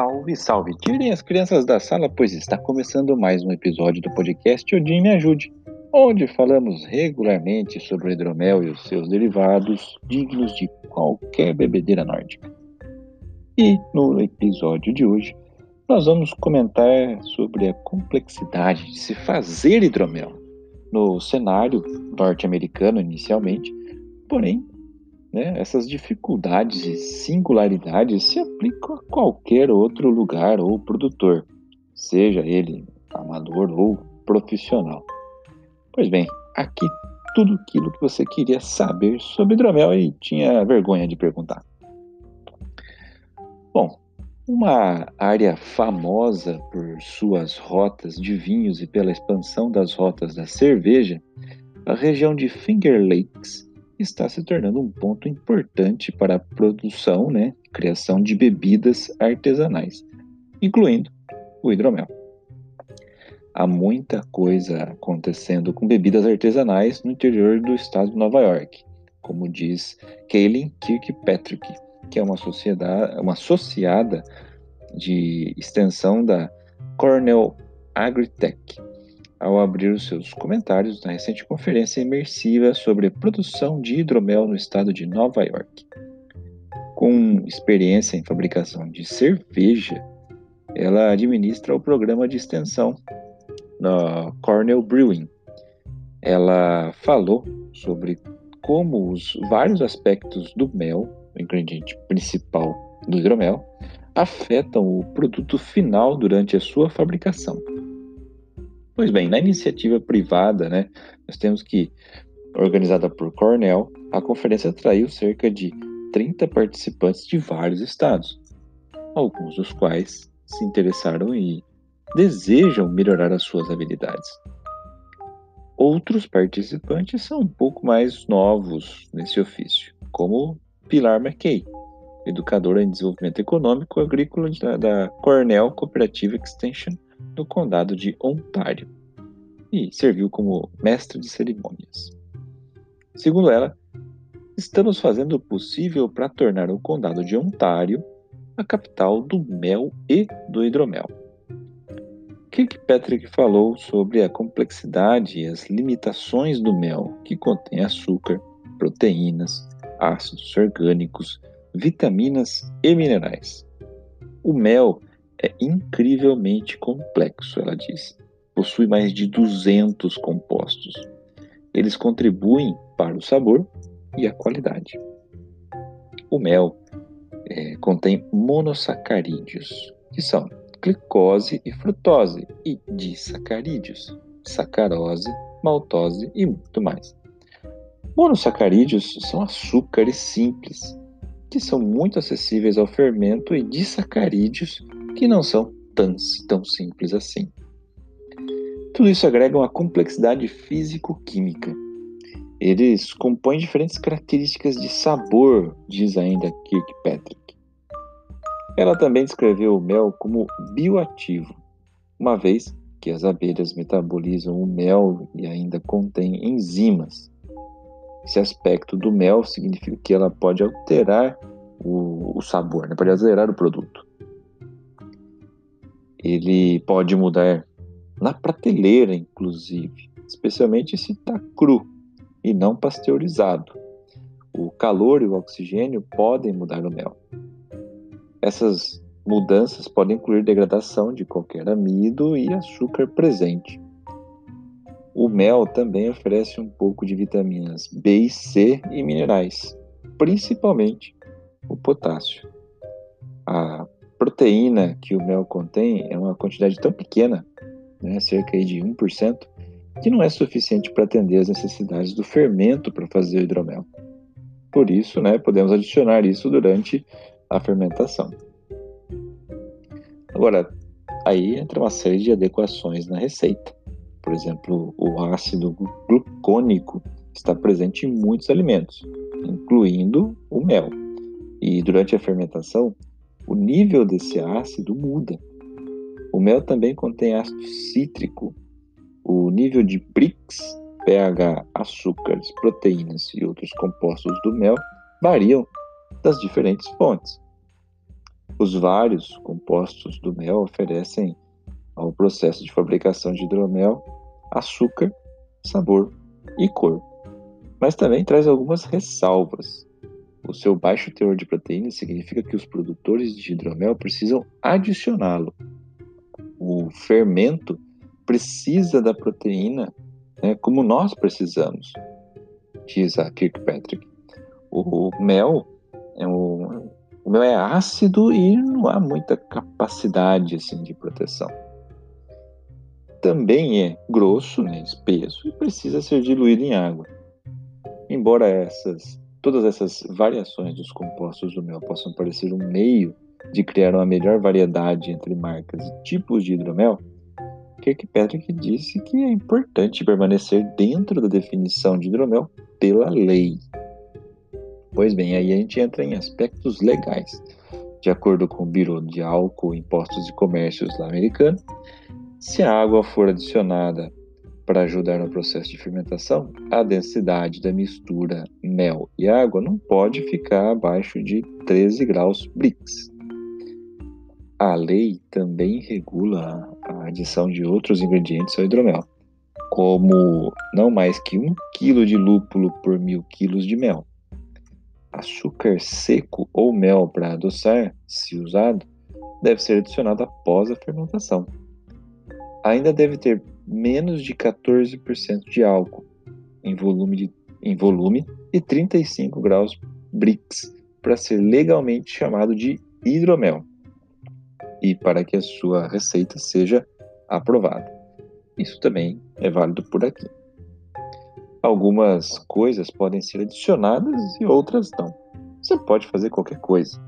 Salve, salve! Tirem as crianças da sala, pois está começando mais um episódio do podcast Odin Me Ajude, onde falamos regularmente sobre o hidromel e os seus derivados, dignos de qualquer bebedeira nórdica. E no episódio de hoje, nós vamos comentar sobre a complexidade de se fazer hidromel no cenário norte-americano inicialmente, porém né? Essas dificuldades e singularidades se aplicam a qualquer outro lugar ou produtor, seja ele amador ou profissional. Pois bem, aqui tudo aquilo que você queria saber sobre hidromel e tinha vergonha de perguntar. Bom, uma área famosa por suas rotas de vinhos e pela expansão das rotas da cerveja, a região de Finger Lakes está se tornando um ponto importante para a produção, né, criação de bebidas artesanais, incluindo o hidromel. Há muita coisa acontecendo com bebidas artesanais no interior do estado de Nova York, como diz Kaylin Kirkpatrick, que é uma, sociedade, uma associada de extensão da Cornell Agritech ao abrir os seus comentários na recente conferência imersiva sobre produção de hidromel no estado de Nova York. Com experiência em fabricação de cerveja, ela administra o programa de extensão da Cornell Brewing. Ela falou sobre como os vários aspectos do mel, o ingrediente principal do hidromel, afetam o produto final durante a sua fabricação. Pois bem, na iniciativa privada, né, nós temos que, organizada por Cornell, a conferência atraiu cerca de 30 participantes de vários estados, alguns dos quais se interessaram e desejam melhorar as suas habilidades. Outros participantes são um pouco mais novos nesse ofício, como Pilar McKay, educadora em desenvolvimento econômico agrícola da Cornell Cooperative Extension no condado de Ontário e serviu como mestre de cerimônias. Segundo ela, estamos fazendo o possível para tornar o condado de Ontário a capital do mel e do hidromel. Kirkpatrick falou sobre a complexidade e as limitações do mel, que contém açúcar, proteínas, ácidos orgânicos, vitaminas e minerais. O mel é incrivelmente complexo, ela disse. Possui mais de 200 compostos. Eles contribuem para o sabor e a qualidade. O mel é, contém monossacarídeos, que são glicose e frutose, e disacarídeos, sacarose, maltose e muito mais. Monossacarídeos são açúcares simples, que são muito acessíveis ao fermento, e disacarídeos que não são tão, tão simples assim. Tudo isso agrega uma complexidade físico-química. Eles compõem diferentes características de sabor, diz ainda Kirkpatrick. Ela também descreveu o mel como bioativo, uma vez que as abelhas metabolizam o mel e ainda contém enzimas. Esse aspecto do mel significa que ela pode alterar o, o sabor, né? pode acelerar o produto ele pode mudar na prateleira, inclusive, especialmente se está cru e não pasteurizado. O calor e o oxigênio podem mudar o mel. Essas mudanças podem incluir degradação de qualquer amido e açúcar presente. O mel também oferece um pouco de vitaminas B e C e minerais, principalmente o potássio. A proteína que o mel contém é uma quantidade tão pequena, né, cerca de 1%, que não é suficiente para atender as necessidades do fermento para fazer o hidromel. Por isso, né, podemos adicionar isso durante a fermentação. Agora, aí entra uma série de adequações na receita. Por exemplo, o ácido glucônico está presente em muitos alimentos, incluindo o mel. E durante a fermentação, o nível desse ácido muda. O mel também contém ácido cítrico. O nível de Brix, pH, açúcares, proteínas e outros compostos do mel variam das diferentes fontes. Os vários compostos do mel oferecem ao processo de fabricação de hidromel açúcar, sabor e cor. Mas também traz algumas ressalvas. O seu baixo teor de proteína significa que os produtores de hidromel precisam adicioná-lo. O fermento precisa da proteína né, como nós precisamos, diz a Kirkpatrick. O mel é um, o mel é ácido e não há muita capacidade assim de proteção. Também é grosso, né, espesso e precisa ser diluído em água. Embora essas todas essas variações dos compostos do mel possam parecer um meio de criar uma melhor variedade entre marcas e tipos de hidromel, Kirkpatrick disse que é importante permanecer dentro da definição de hidromel pela lei. Pois bem, aí a gente entra em aspectos legais. De acordo com o Biro de Álcool, Impostos e Comércios lá americano, se a água for adicionada para ajudar no processo de fermentação, a densidade da mistura mel e água não pode ficar abaixo de 13 graus Brix. A lei também regula a adição de outros ingredientes ao hidromel, como não mais que 1 kg de lúpulo por mil kg de mel. Açúcar seco ou mel para adoçar, se usado, deve ser adicionado após a fermentação. Ainda deve ter menos de 14% de álcool em volume, de, em volume e 35 graus Brix para ser legalmente chamado de hidromel e para que a sua receita seja aprovada. Isso também é válido por aqui. Algumas coisas podem ser adicionadas e outras não. Você pode fazer qualquer coisa,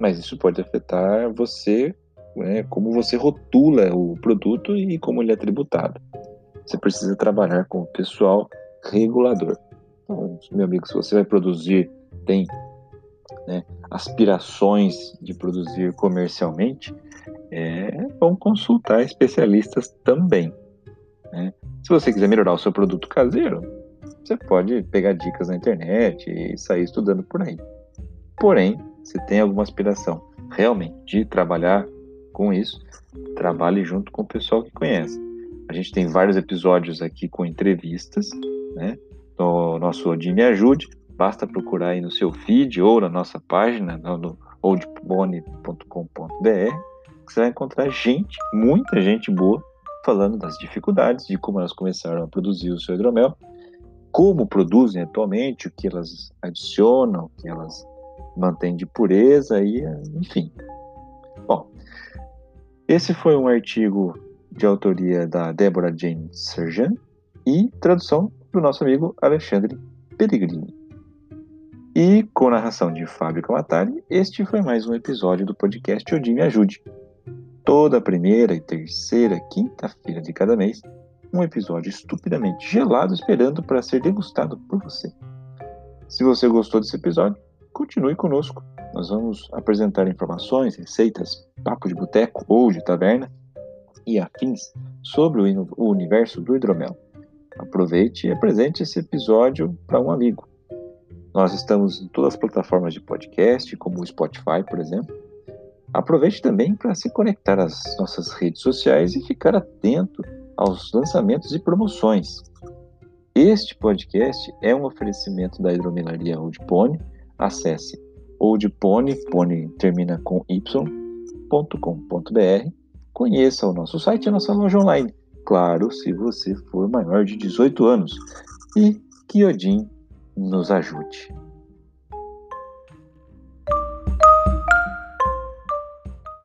mas isso pode afetar você, né, como você rotula o produto e como ele é tributado. Você precisa trabalhar com o pessoal regulador. Então, meu amigo, se você vai produzir, tem né, aspirações de produzir comercialmente, é bom consultar especialistas também. Né? Se você quiser melhorar o seu produto caseiro, você pode pegar dicas na internet e sair estudando por aí. Porém, se tem alguma aspiração realmente de trabalhar com isso, trabalhe junto com o pessoal que conhece. A gente tem vários episódios aqui com entrevistas, né? No nosso Odin Me Ajude, basta procurar aí no seu feed ou na nossa página, no oldbone.com.br que você vai encontrar gente, muita gente boa, falando das dificuldades, de como elas começaram a produzir o seu hidromel, como produzem atualmente, o que elas adicionam, o que elas mantêm de pureza e enfim. Bom, esse foi um artigo de autoria da Débora Jane Serjan e tradução do nosso amigo Alexandre Pellegrini. E com narração de Fábio Camatari, este foi mais um episódio do podcast Odin Me Ajude toda primeira e terceira quinta-feira de cada mês, um episódio estupidamente gelado esperando para ser degustado por você. Se você gostou desse episódio, continue conosco. Nós vamos apresentar informações, receitas, papo de boteco ou de taverna e afins sobre o universo do hidromel. Aproveite e apresente esse episódio para um amigo. Nós estamos em todas as plataformas de podcast, como o Spotify, por exemplo Aproveite também para se conectar às nossas redes sociais e ficar atento aos lançamentos e promoções. Este podcast é um oferecimento da hidromelaria Old Pony. Acesse oldpony, pony termina com y.com.br. Conheça o nosso site e a nossa loja online. Claro, se você for maior de 18 anos. E que Odin nos ajude.